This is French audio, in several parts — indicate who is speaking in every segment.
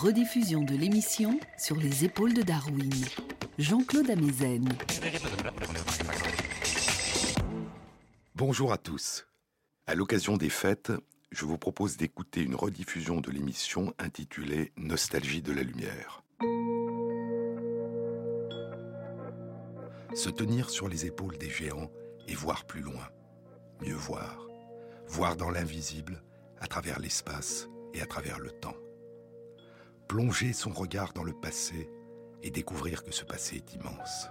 Speaker 1: Rediffusion de l'émission sur les épaules de Darwin. Jean-Claude Amezen.
Speaker 2: Bonjour à tous. À l'occasion des fêtes, je vous propose d'écouter une rediffusion de l'émission intitulée Nostalgie de la lumière. Se tenir sur les épaules des géants et voir plus loin, mieux voir, voir dans l'invisible, à travers l'espace et à travers le temps. Plonger son regard dans le passé et découvrir que ce passé est immense.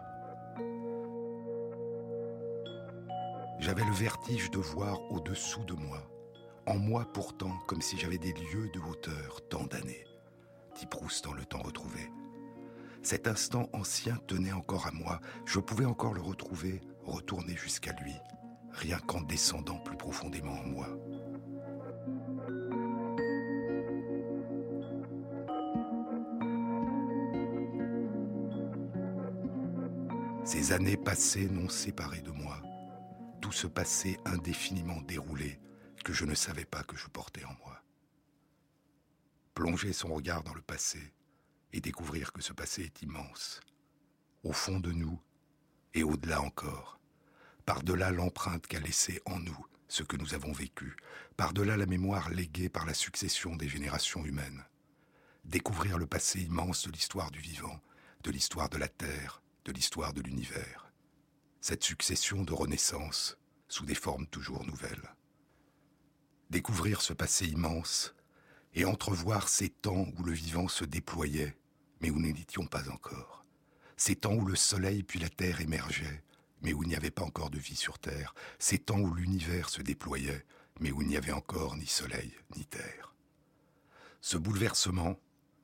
Speaker 2: J'avais le vertige de voir au-dessous de moi, en moi pourtant comme si j'avais des lieux de hauteur tant d'années, dit Proust dans le temps retrouvé. Cet instant ancien tenait encore à moi, je pouvais encore le retrouver, retourner jusqu'à lui, rien qu'en descendant plus profondément en moi. Ces années passées n'ont séparé de moi tout ce passé indéfiniment déroulé que je ne savais pas que je portais en moi. Plonger son regard dans le passé et découvrir que ce passé est immense, au fond de nous et au-delà encore, par-delà l'empreinte qu'a laissée en nous ce que nous avons vécu, par-delà la mémoire léguée par la succession des générations humaines. Découvrir le passé immense de l'histoire du vivant, de l'histoire de la Terre, de l'histoire de l'univers. Cette succession de renaissances sous des formes toujours nouvelles. Découvrir ce passé immense et entrevoir ces temps où le vivant se déployait, mais où nous n'étions pas encore. Ces temps où le soleil puis la terre émergeaient, mais où il n'y avait pas encore de vie sur terre. Ces temps où l'univers se déployait, mais où il n'y avait encore ni soleil ni terre. Ce bouleversement,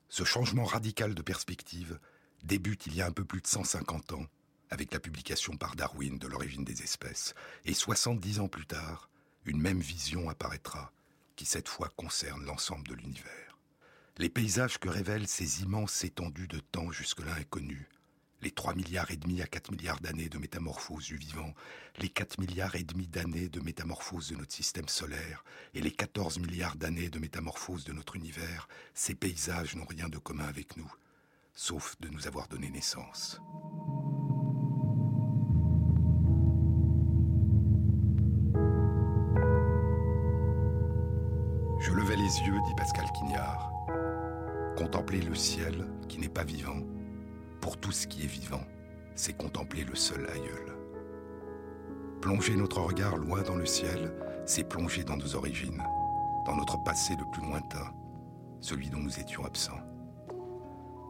Speaker 2: ce changement radical de perspective, débute il y a un peu plus de 150 ans avec la publication par Darwin de l'origine des espèces. Et 70 ans plus tard, une même vision apparaîtra qui cette fois concerne l'ensemble de l'univers. Les paysages que révèlent ces immenses étendues de temps jusque-là inconnues, les 3 milliards et demi à 4 milliards d'années de métamorphose du vivant, les 4 milliards et demi d'années de métamorphose de notre système solaire et les 14 milliards d'années de métamorphose de notre univers, ces paysages n'ont rien de commun avec nous sauf de nous avoir donné naissance. Je levais les yeux, dit Pascal Quignard. Contempler le ciel qui n'est pas vivant, pour tout ce qui est vivant, c'est contempler le seul aïeul. Plonger notre regard loin dans le ciel, c'est plonger dans nos origines, dans notre passé le plus lointain, celui dont nous étions absents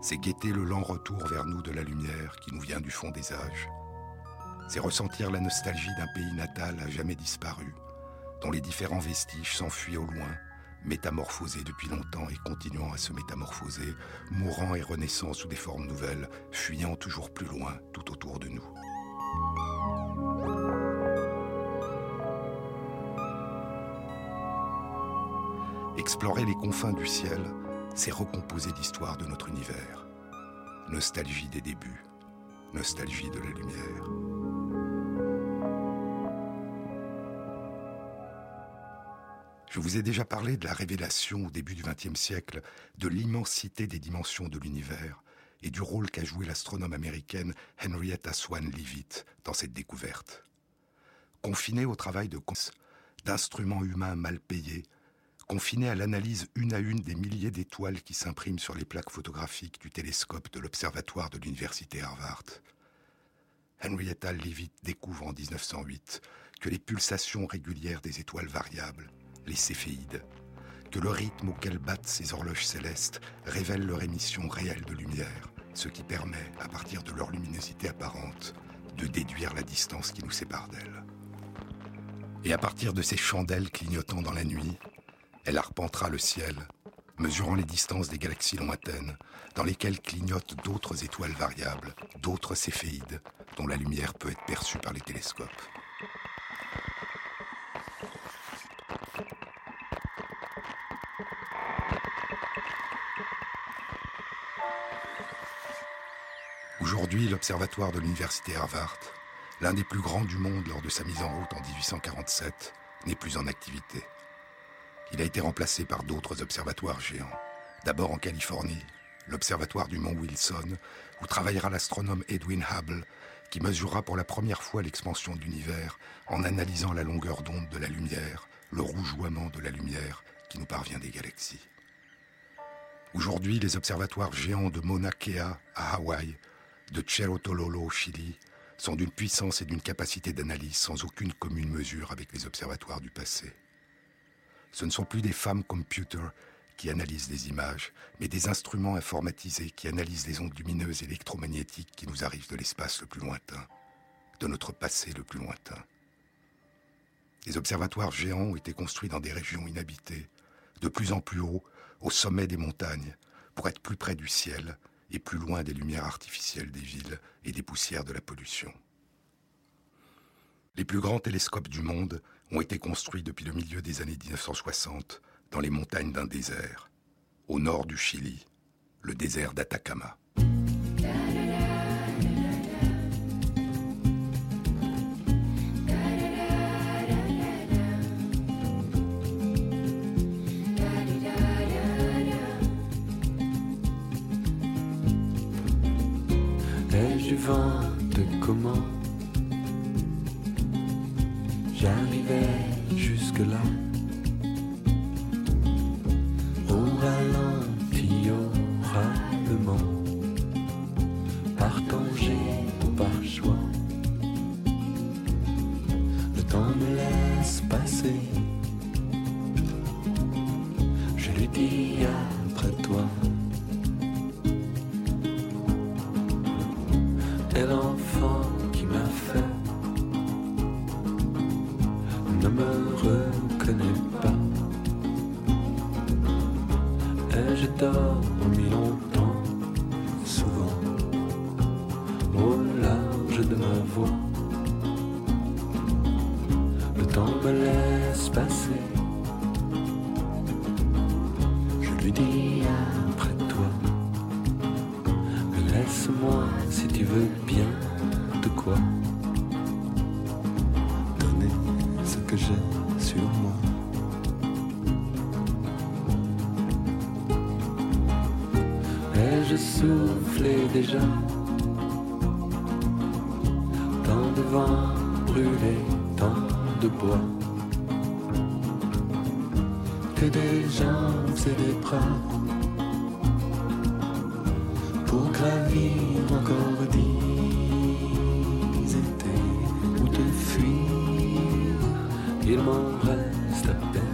Speaker 2: c'est guetter le lent retour vers nous de la lumière qui nous vient du fond des âges. C'est ressentir la nostalgie d'un pays natal à jamais disparu, dont les différents vestiges s'enfuient au loin, métamorphosés depuis longtemps et continuant à se métamorphoser, mourant et renaissant sous des formes nouvelles, fuyant toujours plus loin tout autour de nous. Explorer les confins du ciel, c'est recomposer l'histoire de notre univers. Nostalgie des débuts, nostalgie de la lumière. Je vous ai déjà parlé de la révélation au début du XXe siècle de l'immensité des dimensions de l'univers et du rôle qu'a joué l'astronome américaine Henrietta Swan Leavitt dans cette découverte. Confinée au travail de d'instruments humains mal payés, confiné à l'analyse une à une des milliers d'étoiles qui s'impriment sur les plaques photographiques du télescope de l'Observatoire de l'Université Harvard. Henrietta Leavitt découvre en 1908 que les pulsations régulières des étoiles variables, les céphéides, que le rythme auquel battent ces horloges célestes révèle leur émission réelle de lumière, ce qui permet, à partir de leur luminosité apparente, de déduire la distance qui nous sépare d'elles. Et à partir de ces chandelles clignotant dans la nuit, elle arpentera le ciel, mesurant les distances des galaxies lointaines, dans lesquelles clignotent d'autres étoiles variables, d'autres céphéides, dont la lumière peut être perçue par les télescopes. Aujourd'hui, l'Observatoire de l'Université Harvard, l'un des plus grands du monde lors de sa mise en route en 1847, n'est plus en activité. Il a été remplacé par d'autres observatoires géants, D'abord en Californie, l'observatoire du mont Wilson, où travaillera l'astronome Edwin Hubble, qui mesurera pour la première fois l'expansion de l'univers en analysant la longueur d'onde de la lumière, le rougeoiement de la lumière qui nous parvient des galaxies. Aujourd'hui, les observatoires géants de Mauna Kea à Hawaï, de Cerro au Chili, sont d'une puissance et d'une capacité d'analyse sans aucune commune mesure avec les observatoires du passé. Ce ne sont plus des femmes computer qui analysent des images, mais des instruments informatisés qui analysent les ondes lumineuses électromagnétiques qui nous arrivent de l'espace le plus lointain, de notre passé le plus lointain. Les observatoires géants ont été construits dans des régions inhabitées, de plus en plus haut, au sommet des montagnes, pour être plus près du ciel et plus loin des lumières artificielles des villes et des poussières de la pollution. Les plus grands télescopes du monde ont été construits depuis le milieu des années 1960 dans les montagnes d'un désert, au nord du Chili, le désert d'Atacama.
Speaker 3: Du comment j'arrivais jusque-là pour gravir encore dix étés ou te fuir? Il m'en reste à peine,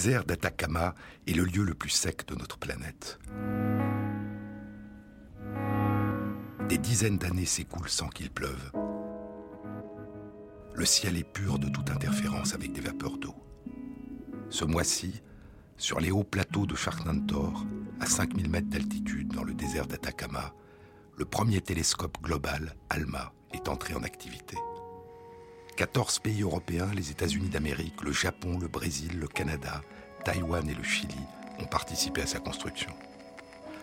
Speaker 2: désert d'Atacama est le lieu le plus sec de notre planète. Des dizaines d'années s'écoulent sans qu'il pleuve. Le ciel est pur de toute interférence avec des vapeurs d'eau. Ce mois-ci, sur les hauts plateaux de Charnantor, à 5000 mètres d'altitude dans le désert d'Atacama, le premier télescope global, ALMA, est entré en activité. 14 pays européens, les États-Unis d'Amérique, le Japon, le Brésil, le Canada, Taïwan et le Chili ont participé à sa construction.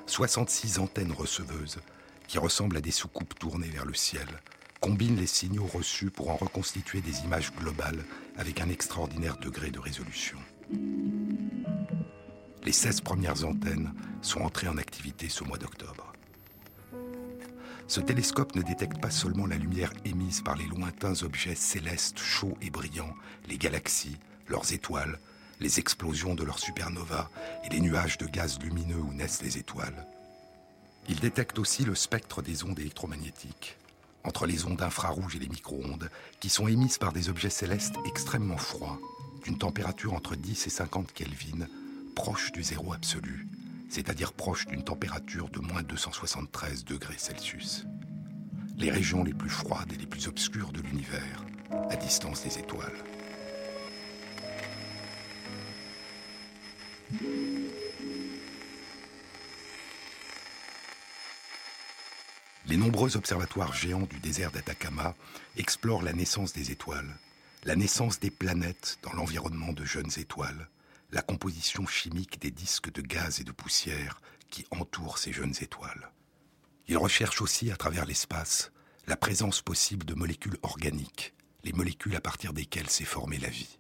Speaker 2: 66 antennes receveuses qui ressemblent à des soucoupes tournées vers le ciel combine les signaux reçus pour en reconstituer des images globales avec un extraordinaire degré de résolution. Les 16 premières antennes sont entrées en activité ce mois d'octobre. Ce télescope ne détecte pas seulement la lumière émise par les lointains objets célestes chauds et brillants, les galaxies, leurs étoiles, les explosions de leurs supernovas et les nuages de gaz lumineux où naissent les étoiles. Il détecte aussi le spectre des ondes électromagnétiques, entre les ondes infrarouges et les micro-ondes, qui sont émises par des objets célestes extrêmement froids, d'une température entre 10 et 50 Kelvin, proche du zéro absolu, c'est-à-dire proche d'une température de moins 273 degrés Celsius. Les régions les plus froides et les plus obscures de l'univers, à distance des étoiles. Les nombreux observatoires géants du désert d'Atacama explorent la naissance des étoiles, la naissance des planètes dans l'environnement de jeunes étoiles, la composition chimique des disques de gaz et de poussière qui entourent ces jeunes étoiles. Ils recherchent aussi à travers l'espace la présence possible de molécules organiques, les molécules à partir desquelles s'est formée la vie.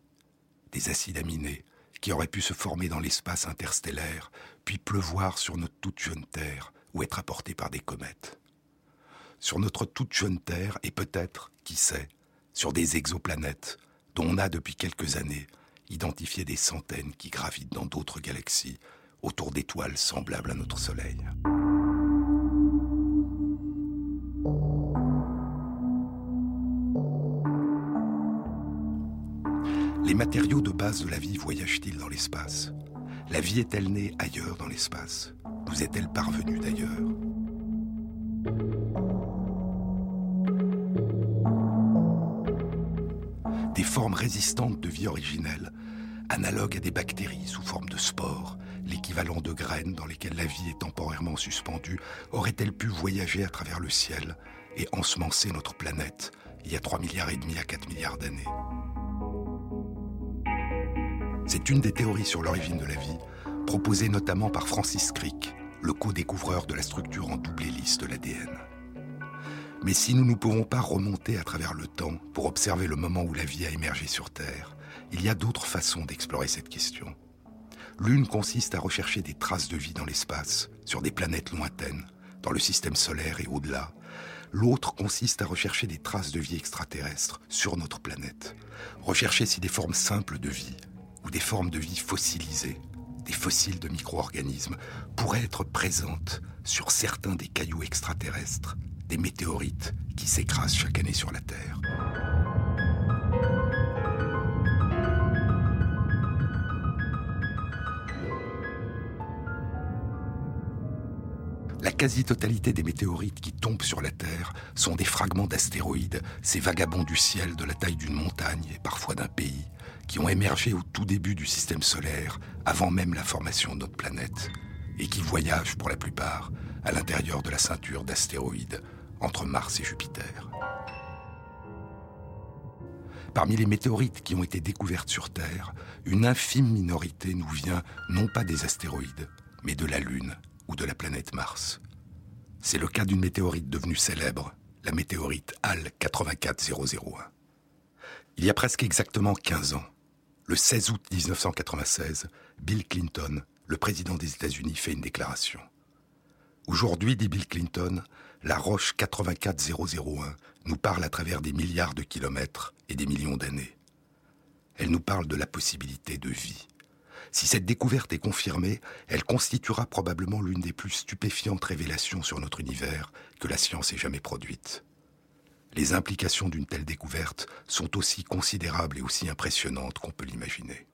Speaker 2: Des acides aminés qui auraient pu se former dans l'espace interstellaire, puis pleuvoir sur notre toute jeune Terre ou être apportés par des comètes sur notre toute jeune Terre et peut-être, qui sait, sur des exoplanètes dont on a depuis quelques années identifié des centaines qui gravitent dans d'autres galaxies autour d'étoiles semblables à notre Soleil. Les matériaux de base de la vie voyagent-ils dans l'espace? La vie est-elle née ailleurs dans l'espace? Nous est-elle parvenue d'ailleurs? Des formes résistantes de vie originelle, analogues à des bactéries sous forme de spores, l'équivalent de graines dans lesquelles la vie est temporairement suspendue, aurait-elle pu voyager à travers le ciel et ensemencer notre planète il y a 3 milliards et demi à 4 milliards d'années? C'est une des théories sur l'origine de la vie, proposée notamment par Francis Crick, le co-découvreur de la structure en double hélice de l'ADN. Mais si nous ne pouvons pas remonter à travers le temps pour observer le moment où la vie a émergé sur Terre, il y a d'autres façons d'explorer cette question. L'une consiste à rechercher des traces de vie dans l'espace, sur des planètes lointaines, dans le système solaire et au-delà. L'autre consiste à rechercher des traces de vie extraterrestres sur notre planète. Rechercher si des formes simples de vie, ou des formes de vie fossilisées, des fossiles de micro-organismes, pourraient être présentes sur certains des cailloux extraterrestres des météorites qui s'écrasent chaque année sur la Terre. Quasi-totalité des météorites qui tombent sur la Terre sont des fragments d'astéroïdes, ces vagabonds du ciel de la taille d'une montagne et parfois d'un pays, qui ont émergé au tout début du système solaire, avant même la formation de notre planète, et qui voyagent pour la plupart à l'intérieur de la ceinture d'astéroïdes entre Mars et Jupiter. Parmi les météorites qui ont été découvertes sur Terre, une infime minorité nous vient non pas des astéroïdes, mais de la Lune ou de la planète Mars. C'est le cas d'une météorite devenue célèbre, la météorite HAL 84001. Il y a presque exactement 15 ans, le 16 août 1996, Bill Clinton, le président des États-Unis, fait une déclaration. Aujourd'hui, dit Bill Clinton, la roche 84001 nous parle à travers des milliards de kilomètres et des millions d'années. Elle nous parle de la possibilité de vie. Si cette découverte est confirmée, elle constituera probablement l'une des plus stupéfiantes révélations sur notre univers que la science ait jamais produite. Les implications d'une telle découverte sont aussi considérables et aussi impressionnantes qu'on peut l'imaginer.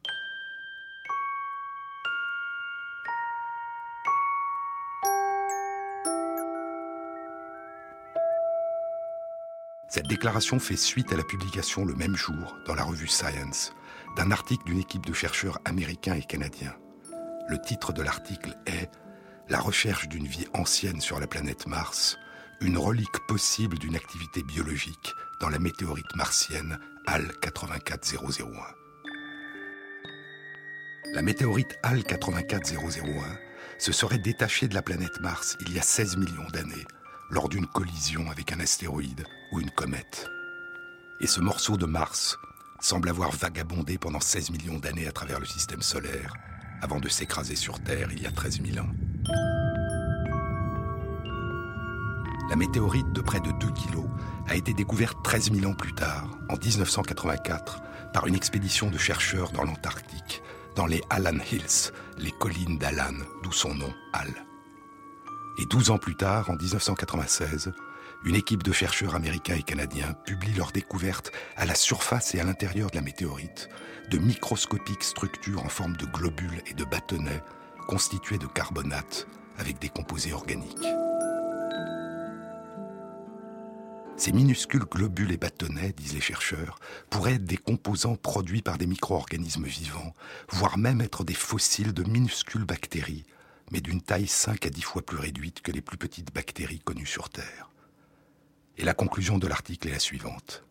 Speaker 2: Cette déclaration fait suite à la publication le même jour, dans la revue Science, d'un article d'une équipe de chercheurs américains et canadiens. Le titre de l'article est La recherche d'une vie ancienne sur la planète Mars, une relique possible d'une activité biologique dans la météorite martienne HAL 84001. La météorite HAL 84001 se serait détachée de la planète Mars il y a 16 millions d'années lors d'une collision avec un astéroïde ou une comète. Et ce morceau de Mars semble avoir vagabondé pendant 16 millions d'années à travers le système solaire, avant de s'écraser sur Terre il y a 13 000 ans. La météorite de près de 2 kilos a été découverte 13 000 ans plus tard, en 1984, par une expédition de chercheurs dans l'Antarctique, dans les Allan Hills, les collines d'Allan, d'où son nom, Al. Et 12 ans plus tard, en 1996, une équipe de chercheurs américains et canadiens publie leur découverte à la surface et à l'intérieur de la météorite de microscopiques structures en forme de globules et de bâtonnets constitués de carbonate avec des composés organiques. Ces minuscules globules et bâtonnets, disent les chercheurs, pourraient être des composants produits par des micro-organismes vivants, voire même être des fossiles de minuscules bactéries, mais d'une taille 5 à 10 fois plus réduite que les plus petites bactéries connues sur Terre. Et la conclusion de l'article est la suivante.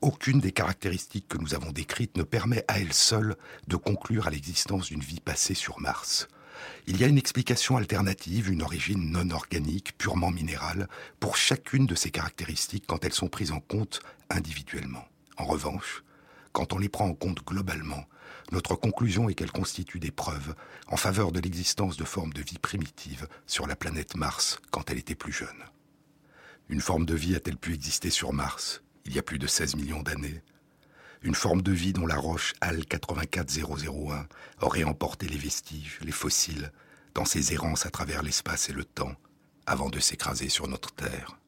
Speaker 2: Aucune des caractéristiques que nous avons décrites ne permet à elle seule de conclure à l'existence d'une vie passée sur Mars. Il y a une explication alternative, une origine non organique, purement minérale, pour chacune de ces caractéristiques quand elles sont prises en compte individuellement. En revanche, quand on les prend en compte globalement, notre conclusion est qu'elles constituent des preuves en faveur de l'existence de formes de vie primitives sur la planète Mars quand elle était plus jeune. Une forme de vie a-t-elle pu exister sur Mars il y a plus de 16 millions d'années? Une forme de vie dont la roche AL 84001 aurait emporté les vestiges, les fossiles, dans ses errances à travers l'espace et le temps, avant de s'écraser sur notre Terre.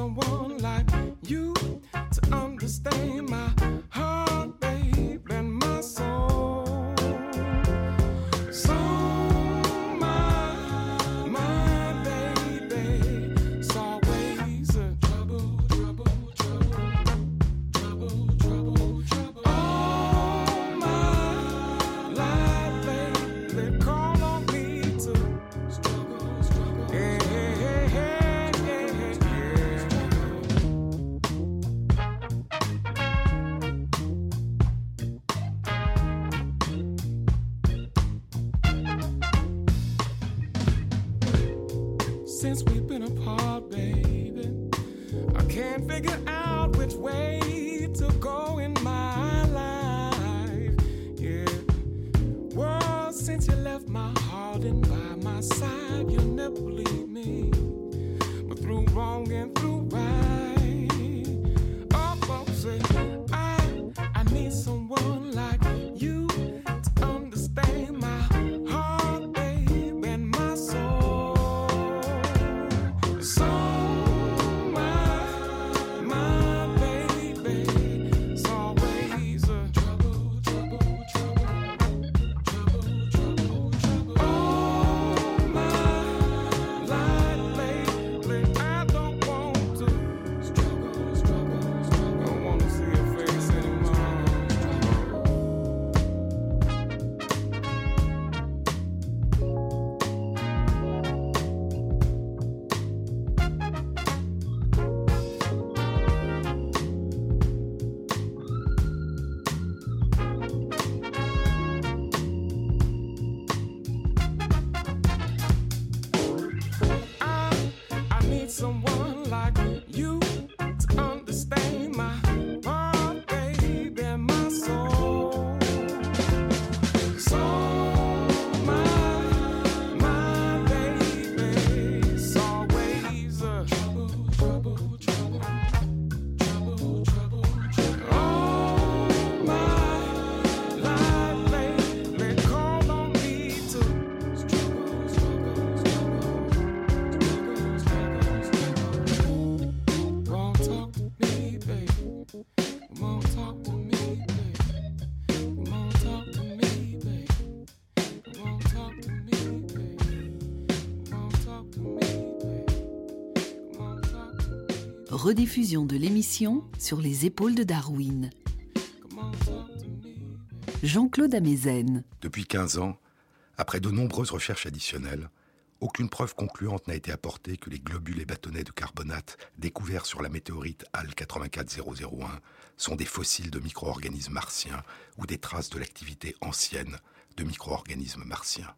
Speaker 2: Someone like you to understand my heart,
Speaker 1: rediffusion de l'émission sur les épaules de Darwin. Jean-Claude Amezen.
Speaker 2: Depuis 15 ans, après de nombreuses recherches additionnelles, aucune preuve concluante n'a été apportée que les globules et bâtonnets de carbonate découverts sur la météorite HAL 84001 sont des fossiles de micro-organismes martiens ou des traces de l'activité ancienne de micro-organismes martiens.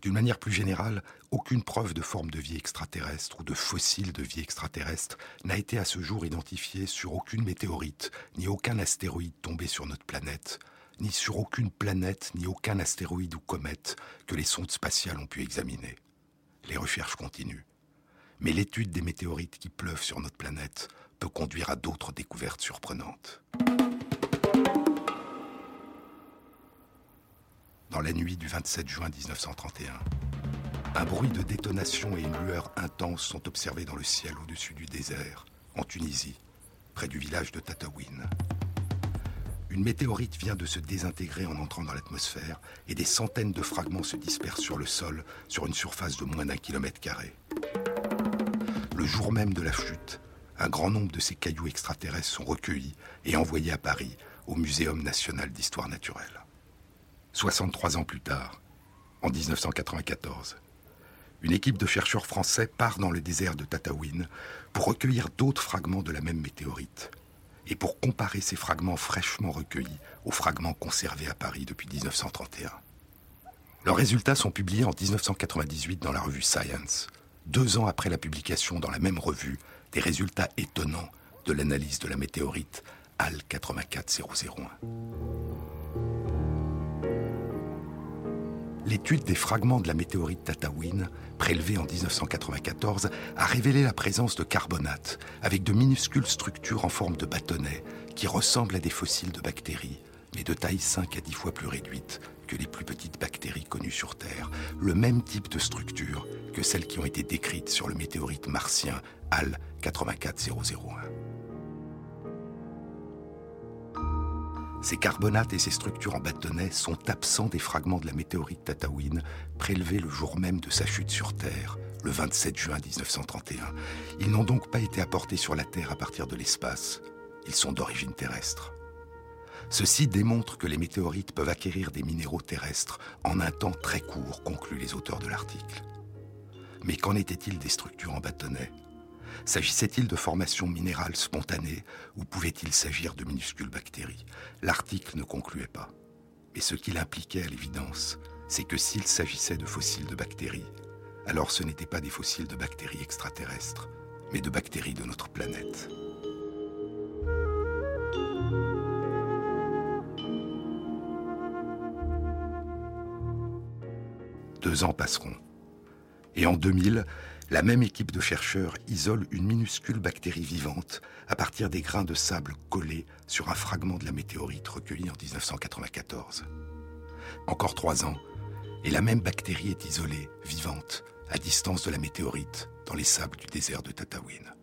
Speaker 2: D'une manière plus générale, aucune preuve de forme de vie extraterrestre ou de fossiles de vie extraterrestre n'a été à ce jour identifiée sur aucune météorite, ni aucun astéroïde tombé sur notre planète, ni sur aucune planète, ni aucun astéroïde ou comète que les sondes spatiales ont pu examiner. Les recherches continuent. Mais l'étude des météorites qui pleuvent sur notre planète peut conduire à d'autres découvertes surprenantes. Dans la nuit du 27 juin 1931. Un bruit de détonation et une lueur intense sont observés dans le ciel au-dessus du désert, en Tunisie, près du village de Tataouine. Une météorite vient de se désintégrer en entrant dans l'atmosphère et des centaines de fragments se dispersent sur le sol sur une surface de moins d'un kilomètre carré. Le jour même de la chute, un grand nombre de ces cailloux extraterrestres sont recueillis et envoyés à Paris, au Muséum national d'histoire naturelle. 63 ans plus tard, en 1994. Une équipe de chercheurs français part dans le désert de Tataouine pour recueillir d'autres fragments de la même météorite et pour comparer ces fragments fraîchement recueillis aux fragments conservés à Paris depuis 1931. Leurs résultats sont publiés en 1998 dans la revue Science, deux ans après la publication dans la même revue des résultats étonnants de l'analyse de la météorite AL 84001. L'étude des fragments de la météorite Tataouine, prélevée en 1994, a révélé la présence de carbonate, avec de minuscules structures en forme de bâtonnets qui ressemblent à des fossiles de bactéries, mais de taille 5 à 10 fois plus réduite que les plus petites bactéries connues sur Terre, le même type de structure que celles qui ont été décrites sur le météorite martien HAL 84001. Ces carbonates et ces structures en bâtonnets sont absents des fragments de la météorite Tataouine prélevés le jour même de sa chute sur Terre, le 27 juin 1931. Ils n'ont donc pas été apportés sur la Terre à partir de l'espace. Ils sont d'origine terrestre. Ceci démontre que les météorites peuvent acquérir des minéraux terrestres en un temps très court, concluent les auteurs de l'article. Mais qu'en était-il des structures en bâtonnets? S'agissait-il de formations minérales spontanées ou pouvait-il s'agir de minuscules bactéries? L'article ne concluait pas. Mais ce qu'il impliquait à l'évidence, c'est que s'il s'agissait de fossiles de bactéries, alors ce n'étaient pas des fossiles de bactéries extraterrestres, mais de bactéries de notre planète. Deux ans passeront. Et en 2000, la même équipe de chercheurs isole une minuscule bactérie vivante à partir des grains de sable collés sur un fragment de la météorite recueilli en 1994. Encore trois ans, et la même bactérie est isolée, vivante, à distance de la météorite, dans les sables du désert de Tataouine.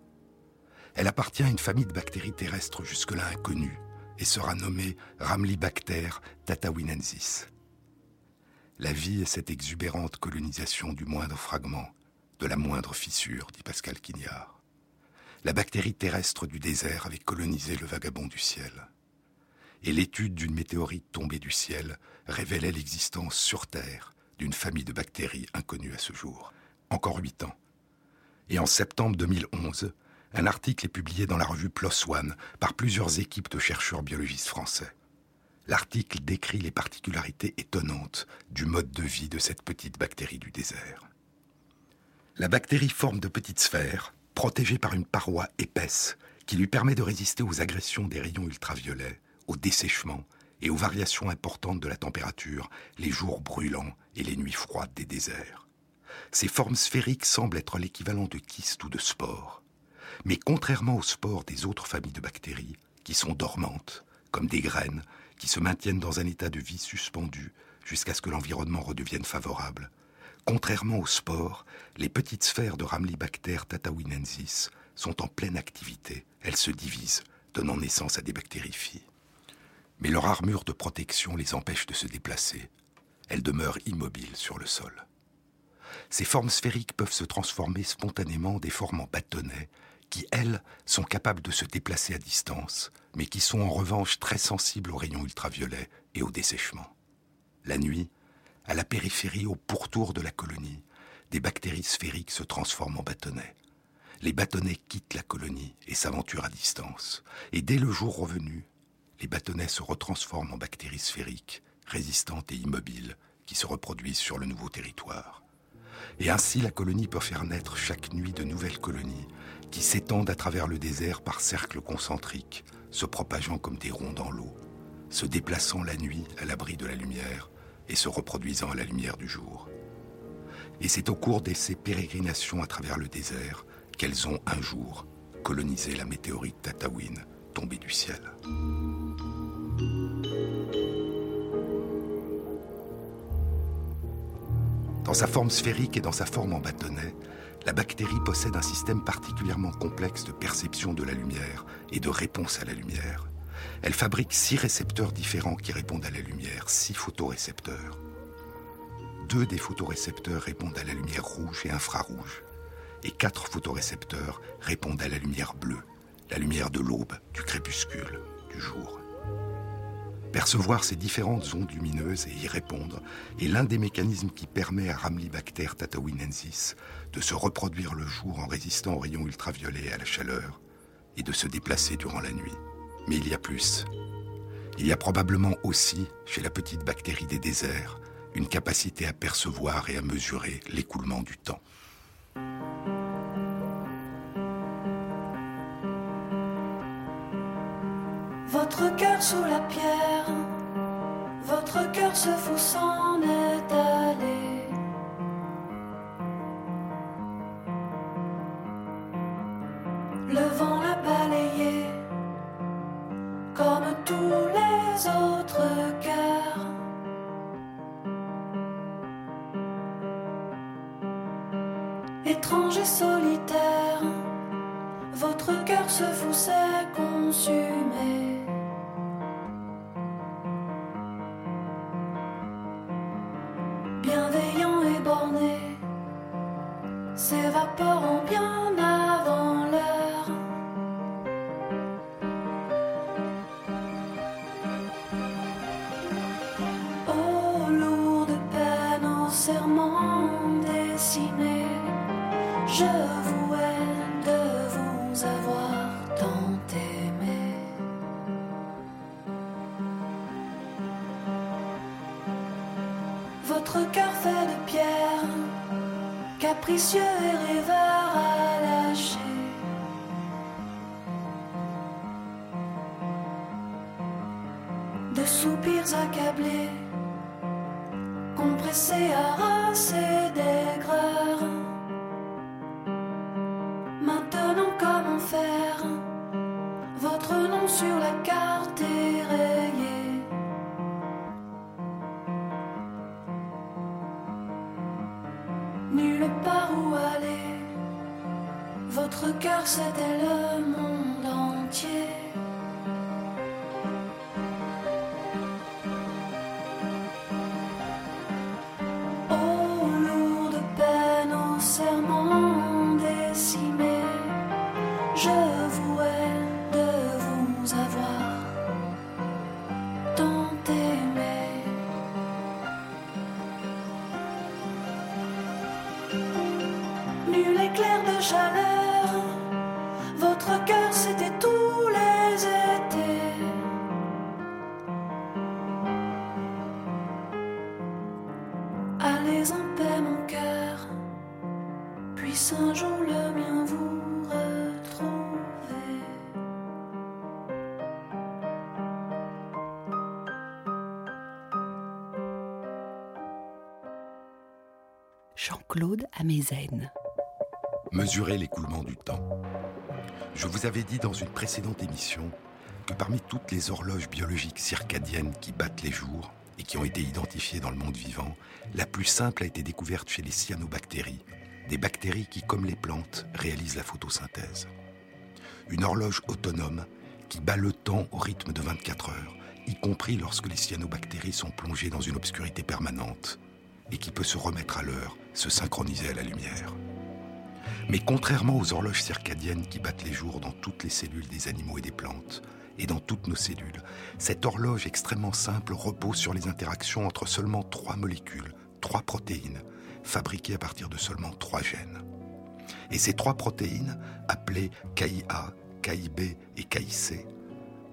Speaker 2: Elle appartient à une famille de bactéries terrestres jusque-là inconnues et sera nommée Ramlibacter tatawinensis. La vie est cette exubérante colonisation du moindre fragment, de la moindre fissure, dit Pascal Quignard. La bactérie terrestre du désert avait colonisé le vagabond du ciel. Et l'étude d'une météorite tombée du ciel révélait l'existence sur Terre d'une famille de bactéries inconnues à ce jour. Encore huit ans. Et en septembre 2011, un article est publié dans la revue PLOS ONE par plusieurs équipes de chercheurs biologistes français. L'article décrit les particularités étonnantes du mode de vie de cette petite bactérie du désert. La bactérie forme de petites sphères, protégées par une paroi épaisse, qui lui permet de résister aux agressions des rayons ultraviolets, au dessèchement et aux variations importantes de la température, les jours brûlants et les nuits froides des déserts. Ces formes sphériques semblent être l'équivalent de kystes ou de spores. Mais contrairement aux spores des autres familles de bactéries, qui sont dormantes, comme des graines, qui se maintiennent dans un état de vie suspendu jusqu'à ce que l'environnement redevienne favorable, Contrairement aux spores, les petites sphères de Ramlibacter tatawinensis sont en pleine activité. Elles se divisent, donnant naissance à des bactériophiles. Mais leur armure de protection les empêche de se déplacer. Elles demeurent immobiles sur le sol. Ces formes sphériques peuvent se transformer spontanément en des formes en bâtonnets qui, elles, sont capables de se déplacer à distance, mais qui sont en revanche très sensibles aux rayons ultraviolets et au dessèchement. La nuit, à la périphérie, au pourtour de la colonie, des bactéries sphériques se transforment en bâtonnets. Les bâtonnets quittent la colonie et s'aventurent à distance. Et dès le jour revenu, les bâtonnets se retransforment en bactéries sphériques, résistantes et immobiles, qui se reproduisent sur le nouveau territoire. Et ainsi la colonie peut faire naître chaque nuit de nouvelles colonies qui s'étendent à travers le désert par cercles concentriques, se propageant comme des ronds dans l'eau, se déplaçant la nuit à l'abri de la lumière et se reproduisant à la lumière du jour. Et c'est au cours de ces pérégrinations à travers le désert qu'elles ont un jour colonisé la météorite Tatawin tombée du ciel. Dans sa forme sphérique et dans sa forme en bâtonnet, la bactérie possède un système particulièrement complexe de perception de la lumière et de réponse à la lumière. Elle fabrique six récepteurs différents qui répondent à la lumière, six photorécepteurs. Deux des photorécepteurs répondent à la lumière rouge et infrarouge, et quatre photorécepteurs répondent à la lumière bleue, la lumière de l'aube, du crépuscule, du jour. Percevoir ces différentes ondes lumineuses et y répondre est l'un des mécanismes qui permet à Ramlibacter tatawinensis de se reproduire le jour en résistant aux rayons ultraviolets et à la chaleur, et de se déplacer durant la nuit. Mais il y a plus. Il y a probablement aussi, chez la petite bactérie des déserts, une capacité à percevoir et à mesurer l'écoulement du temps.
Speaker 4: Votre cœur sous la pierre, votre cœur se fout s'en est se fout
Speaker 1: Jean-Claude Amezen.
Speaker 2: Mesurer l'écoulement du temps. Je vous avais dit dans une précédente émission que parmi toutes les horloges biologiques circadiennes qui battent les jours et qui ont été identifiées dans le monde vivant, la plus simple a été découverte chez les cyanobactéries, des bactéries qui, comme les plantes, réalisent la photosynthèse. Une horloge autonome qui bat le temps au rythme de 24 heures, y compris lorsque les cyanobactéries sont plongées dans une obscurité permanente, et qui peut se remettre à l'heure, se synchroniser à la lumière. Mais contrairement aux horloges circadiennes qui battent les jours dans toutes les cellules des animaux et des plantes, et dans toutes nos cellules, cette horloge extrêmement simple repose sur les interactions entre seulement trois molécules, trois protéines, fabriquées à partir de seulement trois gènes. Et ces trois protéines, appelées KIA, KIB et KIC,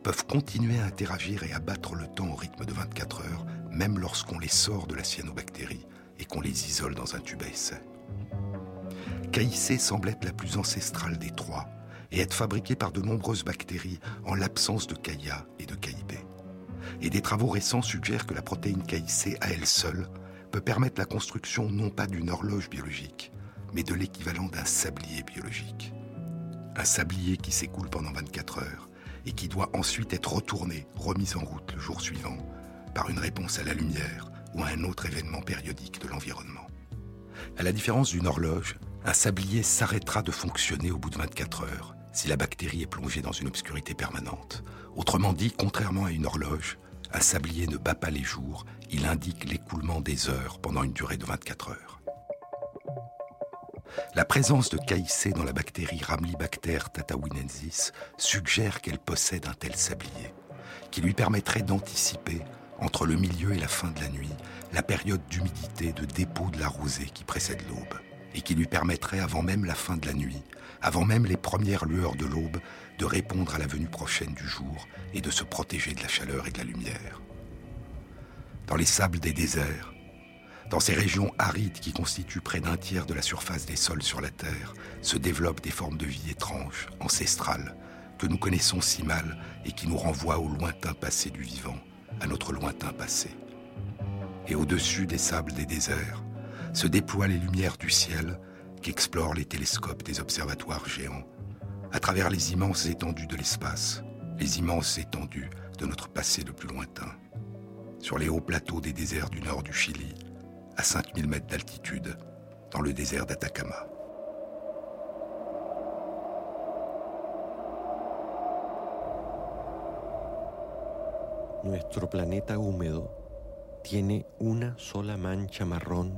Speaker 2: peuvent continuer à interagir et à battre le temps au rythme de 24 heures, même lorsqu'on les sort de la cyanobactérie et qu'on les isole dans un tube à essai. KIC semble être la plus ancestrale des trois et être fabriquée par de nombreuses bactéries en l'absence de KIA et de KIB. Et des travaux récents suggèrent que la protéine KIC à elle seule peut permettre la construction non pas d'une horloge biologique, mais de l'équivalent d'un sablier biologique. Un sablier qui s'écoule pendant 24 heures et qui doit ensuite être retourné, remis en route le jour suivant, par une réponse à la lumière ou à un autre événement périodique de l'environnement. À la différence d'une horloge, un sablier s'arrêtera de fonctionner au bout de 24 heures si la bactérie est plongée dans une obscurité permanente. Autrement dit, contrairement à une horloge, un sablier ne bat pas les jours, il indique l'écoulement des heures pendant une durée de 24 heures. La présence de KIC dans la bactérie Ramlibacter tatawinensis suggère qu'elle possède un tel sablier, qui lui permettrait d'anticiper, entre le milieu et la fin de la nuit, la période d'humidité de dépôt de la rosée qui précède l'aube et qui lui permettrait, avant même la fin de la nuit, avant même les premières lueurs de l'aube, de répondre à la venue prochaine du jour et de se protéger de la chaleur et de la lumière. Dans les sables des déserts, dans ces régions arides qui constituent près d'un tiers de la surface des sols sur la Terre, se développent des formes de vie étranges, ancestrales, que nous connaissons si mal et qui nous renvoient au lointain passé du vivant, à notre lointain passé. Et au-dessus des sables des déserts, se déploient les lumières du ciel qu'explorent les télescopes des observatoires géants, à travers les immenses étendues de l'espace, les immenses étendues de notre passé le plus lointain, sur les hauts plateaux des déserts du nord du Chili, à 5000 mètres d'altitude, dans le désert d'Atacama.
Speaker 3: Nuestro planeta húmedo tiene una sola mancha marrón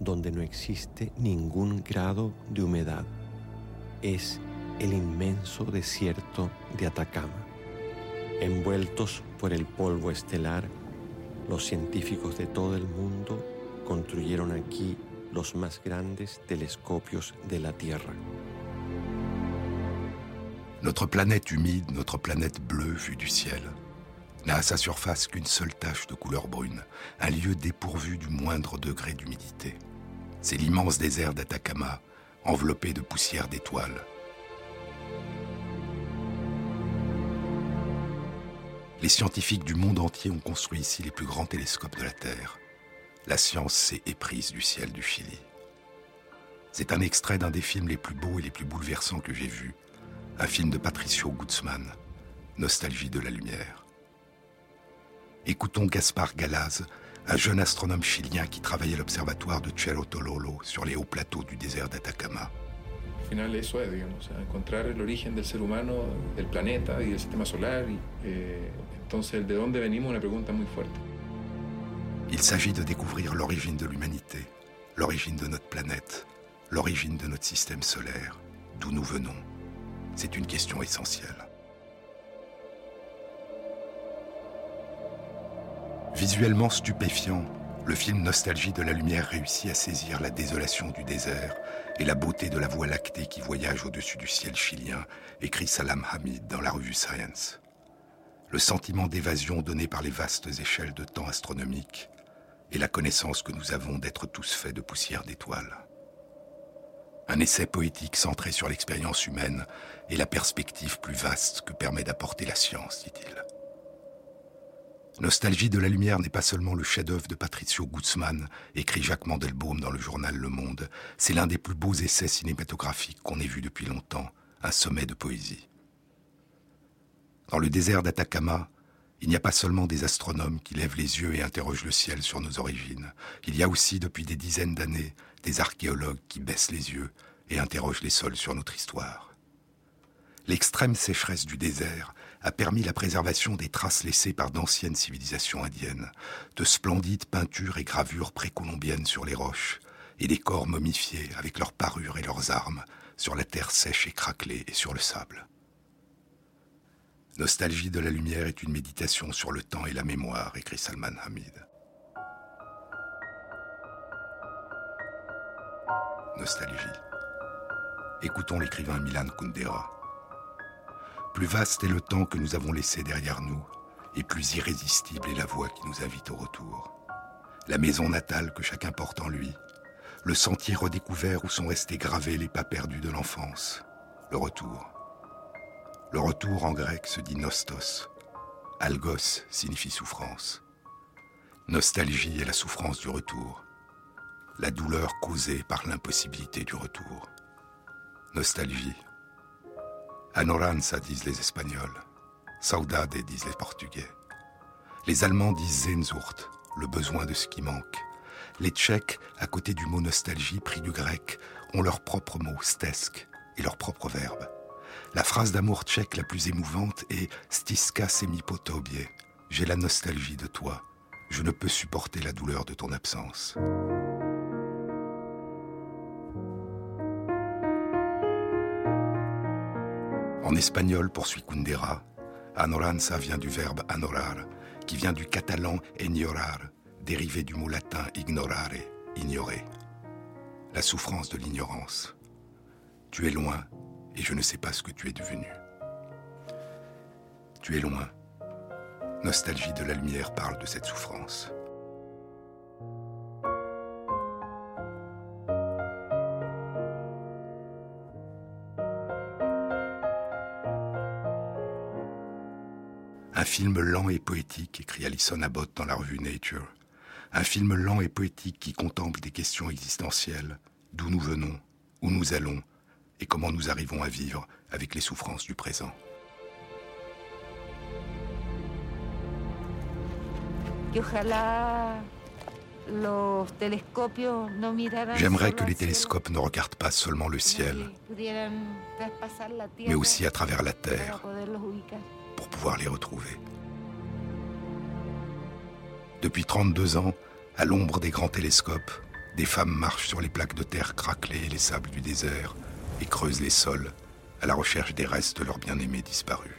Speaker 3: donde no existe ningún grado de humedad. Es el inmenso desierto de Atacama. Envueltos por el polvo estelar, los científicos de todo el mundo construyeron aquí los más grandes telescopios de la Tierra.
Speaker 2: Notre planète humide, notre planète bleue vue du ciel, n'a à sa surface qu'une seule tache de couleur brune, un lieu dépourvu du moindre degré d'humidité. C'est l'immense désert d'Atacama, enveloppé de poussière d'étoiles. Les scientifiques du monde entier ont construit ici les plus grands télescopes de la Terre. La science s'est éprise du ciel du Chili. C'est un extrait d'un des films les plus beaux et les plus bouleversants que j'ai vus, un film de Patricio Guzman, Nostalgie de la lumière. Écoutons Gaspar Galaz un jeune astronome chilien qui travaillait à l'observatoire de Cerro Tololo sur les hauts plateaux du désert d'Atacama. Il s'agit de découvrir l'origine de l'humanité, l'origine de notre planète, l'origine de notre système solaire, d'où nous venons? C'est une question essentielle. Visuellement stupéfiant, le film Nostalgie de la lumière réussit à saisir la désolation du désert et la beauté de la voie lactée qui voyage au-dessus du ciel chilien, écrit Salam Hamid dans la revue Science. Le sentiment d'évasion donné par les vastes échelles de temps astronomiques et la connaissance que nous avons d'être tous faits de poussière d'étoiles. Un essai poétique centré sur l'expérience humaine et la perspective plus vaste que permet d'apporter la science, dit-il. Nostalgie de la lumière n'est pas seulement le chef-d'œuvre de Patricio Guzman, écrit Jacques Mandelbaum dans le journal Le Monde. C'est l'un des plus beaux essais cinématographiques qu'on ait vu depuis longtemps, un sommet de poésie. Dans le désert d'Atacama, il n'y a pas seulement des astronomes qui lèvent les yeux et interrogent le ciel sur nos origines. Il y a aussi, depuis des dizaines d'années, des archéologues qui baissent les yeux et interrogent les sols sur notre histoire. L'extrême sécheresse du désert a permis la préservation des traces laissées par d'anciennes civilisations indiennes, de splendides peintures et gravures précolombiennes sur les roches, et des corps momifiés avec leurs parures et leurs armes, sur la terre sèche et craquelée et sur le sable. Nostalgie de la lumière est une méditation sur le temps et la mémoire, écrit Salman Hamid. Nostalgie. Écoutons l'écrivain Milan Kundera. Plus vaste est le temps que nous avons laissé derrière nous, et plus irrésistible est la voix qui nous invite au retour. La maison natale que chacun porte en lui, le sentier redécouvert où sont restés gravés les pas perdus de l'enfance, le retour. Le retour en grec se dit nostos. Algos signifie souffrance. Nostalgie est la souffrance du retour, la douleur causée par l'impossibilité du retour. Nostalgie. Anoranza disent les Espagnols. Saudade disent les Portugais. Les Allemands disent Sehnsucht, le besoin de ce qui manque. Les Tchèques, à côté du mot nostalgie pris du grec, ont leur propre mot stesk et leur propre verbe. La phrase d'amour tchèque la plus émouvante est Stiska semipotobie. J'ai la nostalgie de toi. Je ne peux supporter la douleur de ton absence. En espagnol, poursuit Kundera, Anoranza vient du verbe anorar, qui vient du catalan ignorar, dérivé du mot latin ignorare, ignorer. La souffrance de l'ignorance. Tu es loin et je ne sais pas ce que tu es devenu. Tu es loin. Nostalgie de la lumière parle de cette souffrance. Un film lent et poétique, écrit Alison Abbott dans la revue Nature. Un film lent et poétique qui contemple des questions existentielles, d'où nous venons, où nous allons, et comment nous arrivons à vivre avec les souffrances du présent. J'aimerais que les télescopes ne regardent pas seulement le ciel, mais aussi à travers la Terre, pour pouvoir les retrouver. Depuis 32 ans, à l'ombre des grands télescopes, des femmes marchent sur les plaques de terre craquelées et les sables du désert et creusent les sols à la recherche des restes de leurs bien-aimés disparus.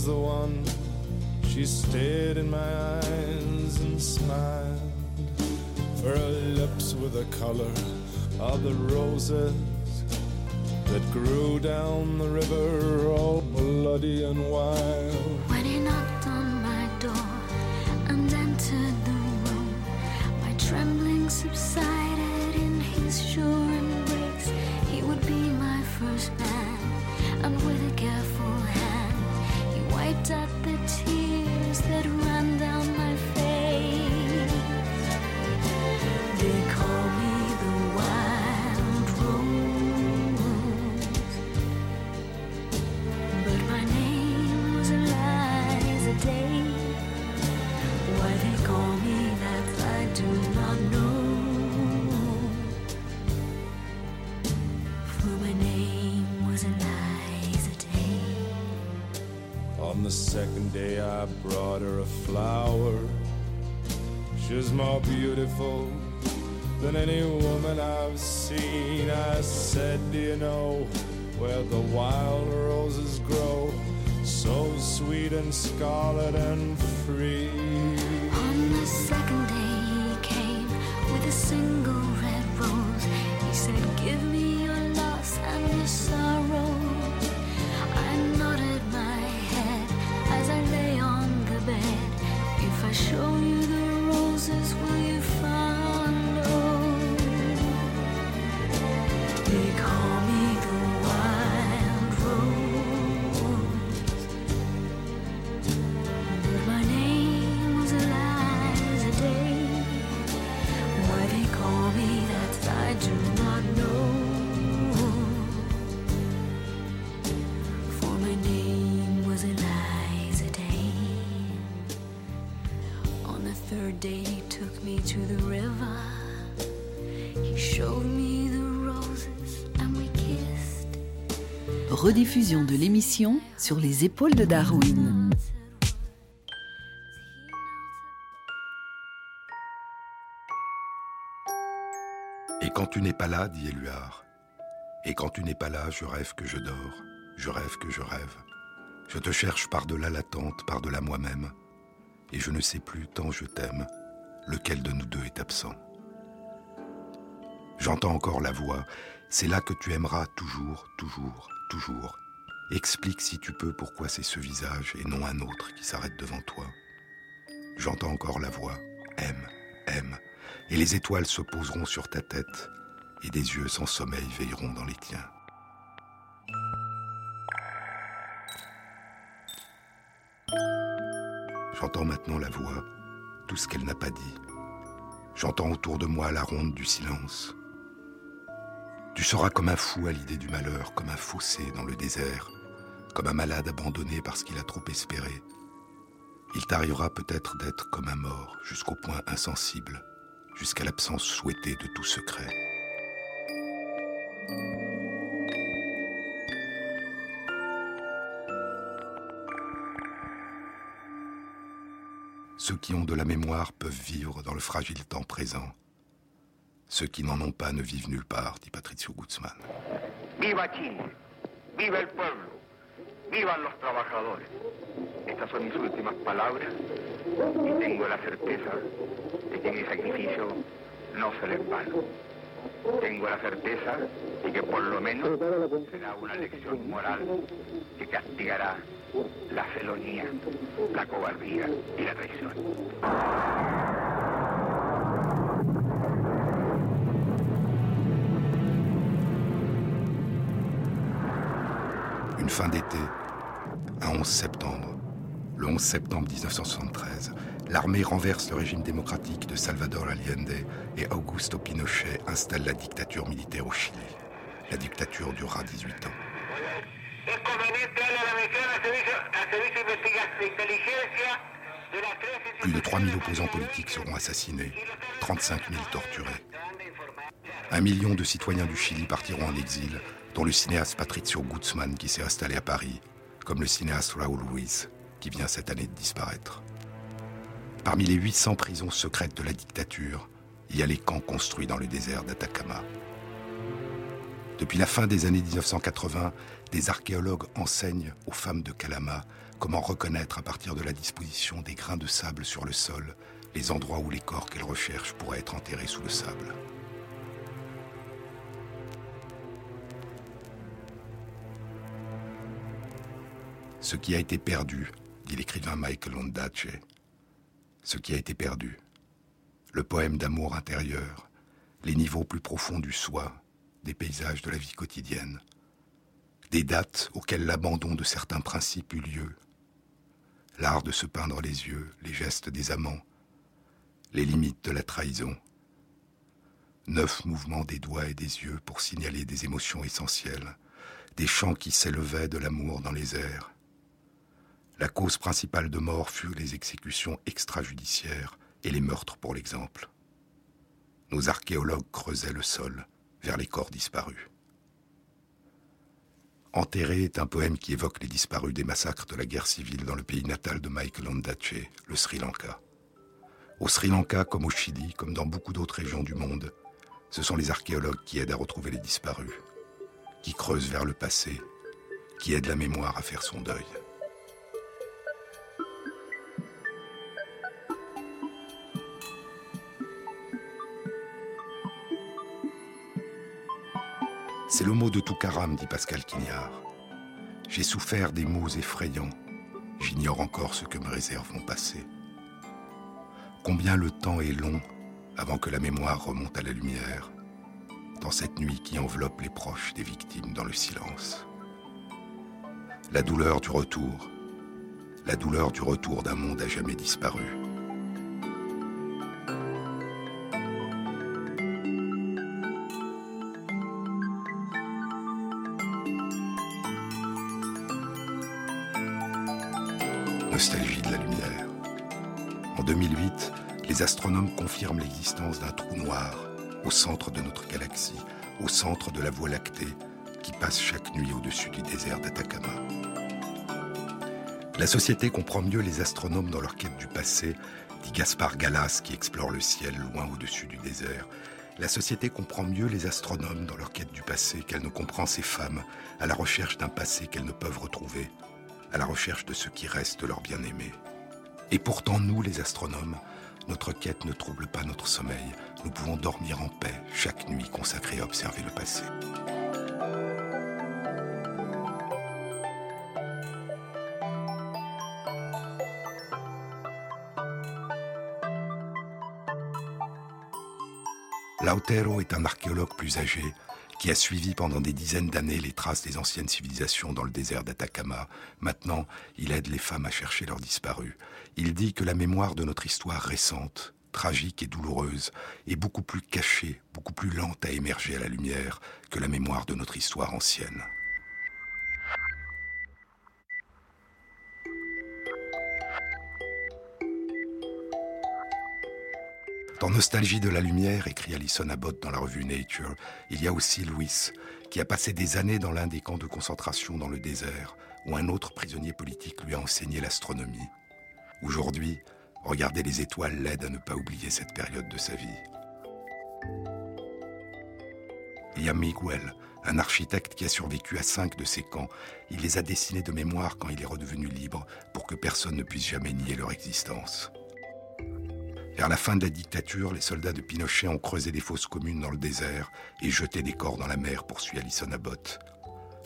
Speaker 5: Was the one. She stared in my eyes and smiled. For her lips were the color of the roses that grew down the river, all bloody and wild.
Speaker 6: When he knocked on my door and entered the room, my trembling subsided in his sure embrace. He would be my first man and with a careful hand right at the
Speaker 5: teeth. More beautiful than any woman I've seen. I said, Do you know where the wild roses grow? So sweet and scarlet and free.
Speaker 6: On the second day he came with a single red rose. He said, Give me your loss and your sorrow.
Speaker 1: Rediffusion de l'émission sur les épaules de Darwin.
Speaker 2: Et quand tu n'es pas là, dit Éluard, et quand tu n'es pas là, je rêve que je dors, je rêve que je rêve. Je te cherche par-delà l'attente, par-delà moi-même, et je ne sais plus tant je t'aime, lequel de nous deux est absent. J'entends encore la voix, c'est là que tu aimeras toujours, toujours, toujours. Explique si tu peux pourquoi c'est ce visage et non un autre qui s'arrête devant toi. J'entends encore la voix, aime, aime, et les étoiles se poseront sur ta tête, et des yeux sans sommeil veilleront dans les tiens. J'entends maintenant la voix, tout ce qu'elle n'a pas dit. J'entends autour de moi la ronde du silence. Tu seras comme un fou à l'idée du malheur, comme un fossé dans le désert, comme un malade abandonné parce qu'il a trop espéré. Il t'arrivera peut-être d'être comme un mort, jusqu'au point insensible, jusqu'à l'absence souhaitée de tout secret. Ceux qui ont de la mémoire peuvent vivre dans le fragile temps présent. Ceux qui n'en ont pas ne vivent nulle part, dit Patricio Guzman.
Speaker 7: Viva Chile, viva el pueblo, vivan los trabajadores. Estas son mis últimas palabras y tengo la certeza de que mi sacrificio no será en vano. Tengo la certeza de que por lo menos será una lección moral que castigará la felonía, la cobardía y la traición.
Speaker 2: Fin d'été, un 11 septembre. Le 11 septembre 1973, l'armée renverse le régime démocratique de Salvador Allende et Augusto Pinochet installe la dictature militaire au Chili. La dictature durera 18 ans. Plus de 3000 opposants politiques seront assassinés, 35 000 torturés. Un million de citoyens du Chili partiront en exil, dont le cinéaste Patricio Guzman qui s'est installé à Paris, comme le cinéaste Raúl Ruiz, qui vient cette année de disparaître. Parmi les 800 prisons secrètes de la dictature, il y a les camps construits dans le désert d'Atacama. Depuis la fin des années 1980, des archéologues enseignent aux femmes de Calama comment reconnaître à partir de la disposition des grains de sable sur le sol les endroits où les corps qu'elles recherchent pourraient être enterrés sous le sable. Ce qui a été perdu, dit l'écrivain Michael Ondaatje, ce qui a été perdu, le poème d'amour intérieur, les niveaux plus profonds du soi, des paysages de la vie quotidienne, des dates auxquelles l'abandon de certains principes eut lieu, l'art de se peindre les yeux, les gestes des amants, les limites de la trahison, neuf mouvements des doigts et des yeux pour signaler des émotions essentielles, des chants qui s'élevaient de l'amour dans les airs. La cause principale de mort fut les exécutions extrajudiciaires et les meurtres pour l'exemple. Nos archéologues creusaient le sol vers les corps disparus. Enterré est un poème qui évoque les disparus des massacres de la guerre civile dans le pays natal de Michael Ondaatje, le Sri Lanka. Au Sri Lanka, comme au Chili, comme dans beaucoup d'autres régions du monde, ce sont les archéologues qui aident à retrouver les disparus, qui creusent vers le passé, qui aident la mémoire à faire son deuil. C'est le mot de Toukaram, dit Pascal Quignard. J'ai souffert des mots effrayants. J'ignore encore ce que me réserve mon passé. Combien le temps est long avant que la mémoire remonte à la lumière, dans cette nuit qui enveloppe les proches des victimes dans le silence. La douleur du retour, la douleur du retour d'un monde à jamais disparu. Les astronomes confirment l'existence d'un trou noir au centre de notre galaxie, au centre de la Voie lactée, qui passe chaque nuit au-dessus du désert d'Atacama. La société comprend mieux les astronomes dans leur quête du passé, dit Gaspard Gallas qui explore le ciel loin au-dessus du désert. La société comprend mieux les astronomes dans leur quête du passé qu'elle ne comprend ces femmes à la recherche d'un passé qu'elles ne peuvent retrouver, à la recherche de ce qui reste de leur bien-aimé. Et pourtant, nous, les astronomes, notre quête ne trouble pas notre sommeil. Nous pouvons dormir en paix chaque nuit consacrée à observer le passé. Lautero est un archéologue plus âgé qui a suivi pendant des dizaines d'années les traces des anciennes civilisations dans le désert d'Atacama. Maintenant, il aide les femmes à chercher leurs disparus. Il dit que la mémoire de notre histoire récente, tragique et douloureuse, est beaucoup plus cachée, beaucoup plus lente à émerger à la lumière que la mémoire de notre histoire ancienne. Dans Nostalgie de la lumière, écrit Alison Abbott dans la revue Nature, il y a aussi Louis, qui a passé des années dans l'un des camps de concentration dans le désert, où un autre prisonnier politique lui a enseigné l'astronomie. Aujourd'hui, regarder les étoiles l'aide à ne pas oublier cette période de sa vie. Il y a Miguel, un architecte qui a survécu à cinq de ces camps. Il les a dessinés de mémoire quand il est redevenu libre pour que personne ne puisse jamais nier leur existence. Vers la fin de la dictature, les soldats de Pinochet ont creusé des fosses communes dans le désert et jeté des corps dans la mer, poursuit Alison Abbott.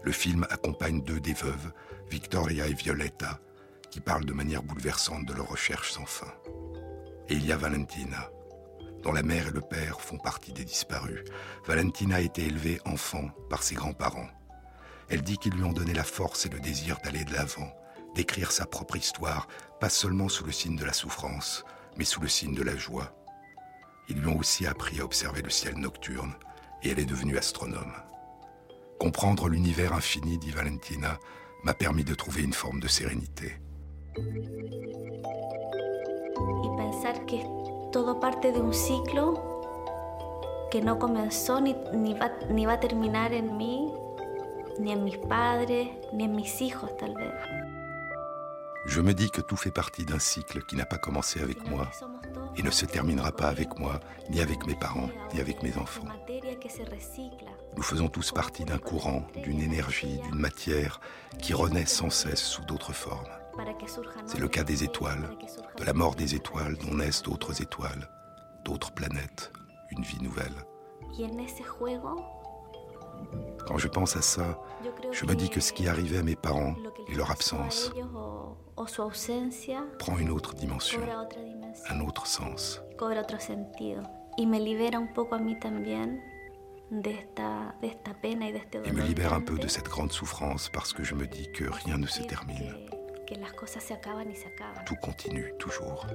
Speaker 2: Le film accompagne deux des veuves, Victoria et Violetta, qui parlent de manière bouleversante de leurs recherches sans fin. Et il y a Valentina, dont la mère et le père font partie des disparus. Valentina a été élevée enfant par ses grands-parents. Elle dit qu'ils lui ont donné la force et le désir d'aller de l'avant, d'écrire sa propre histoire, pas seulement sous le signe de la souffrance, mais sous le signe de la joie. Ils lui ont aussi appris à observer le ciel nocturne, et elle est devenue astronome. Comprendre l'univers infini, dit Valentina, m'a permis de trouver une forme de sérénité.
Speaker 8: Y pensar que todo parte de un ciclo que no comenzó ni, va, ni va a en mí, ni en mis padres, ni en mis hijos tal vez.
Speaker 2: Je me dis que tout fait partie d'un cycle qui n'a pas commencé avec moi et ne se terminera pas avec moi, ni avec mes parents, ni avec mes enfants. Nous faisons tous partie d'un courant, d'une énergie, d'une matière qui renaît sans cesse sous d'autres formes. C'est le cas des étoiles, de la mort des étoiles dont naissent d'autres étoiles, d'autres planètes, une vie nouvelle. Quand je pense à ça, je me dis que ce qui arrivait à mes parents et leur absence prend une autre dimension, un autre sens.
Speaker 8: Et me libère
Speaker 2: un peu de cette grande souffrance parce que je me dis que rien ne se termine. Tout continue toujours.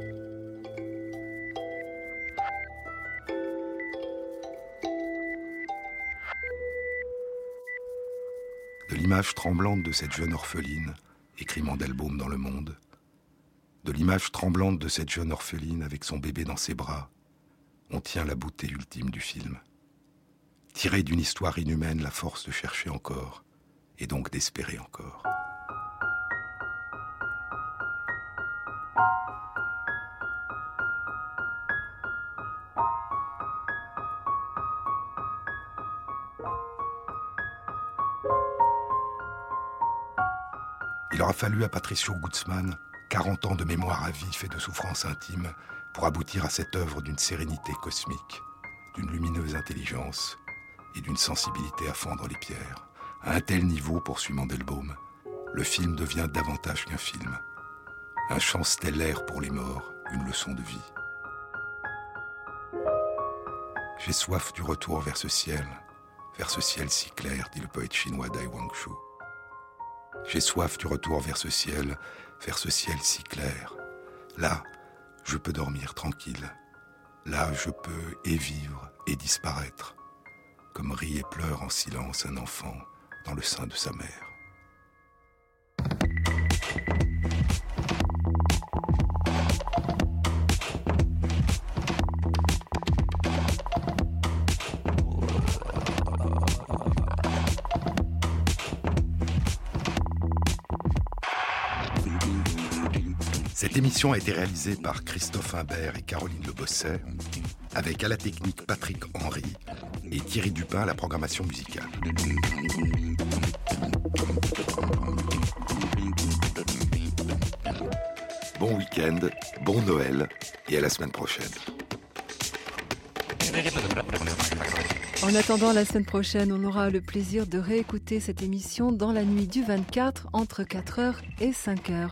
Speaker 2: De l'image tremblante de cette jeune orpheline, écrit Mandelbaum dans Le Monde, de l'image tremblante de cette jeune orpheline avec son bébé dans ses bras, on tient la beauté ultime du film. Tirer d'une histoire inhumaine la force de chercher encore, et donc d'espérer encore. Il aura fallu à Patricio Guzman 40 ans de mémoire à vif et de souffrance intime pour aboutir à cette œuvre d'une sérénité cosmique, d'une lumineuse intelligence et d'une sensibilité à fendre les pierres. À un tel niveau, poursuit Mandelbaum, le film devient davantage qu'un film. Un chant stellaire pour les morts, une leçon de vie. J'ai soif du retour vers ce ciel, vers ce ciel si clair, dit le poète chinois Dai Wangshu. J'ai soif du retour vers ce ciel, vers ce ciel si clair. Là, je peux dormir tranquille. Là, je peux et vivre et disparaître, comme rit et pleure en silence un enfant dans le sein de sa mère. Émission a été réalisée par Christophe Imbert et Caroline Le Bosset, avec à la technique Patrick Henry et Thierry Dupin à la programmation musicale. Bon week-end, bon Noël et à la semaine prochaine.
Speaker 9: En attendant la semaine prochaine, on aura le plaisir de réécouter cette émission dans la nuit du 24 entre 4h et 5h.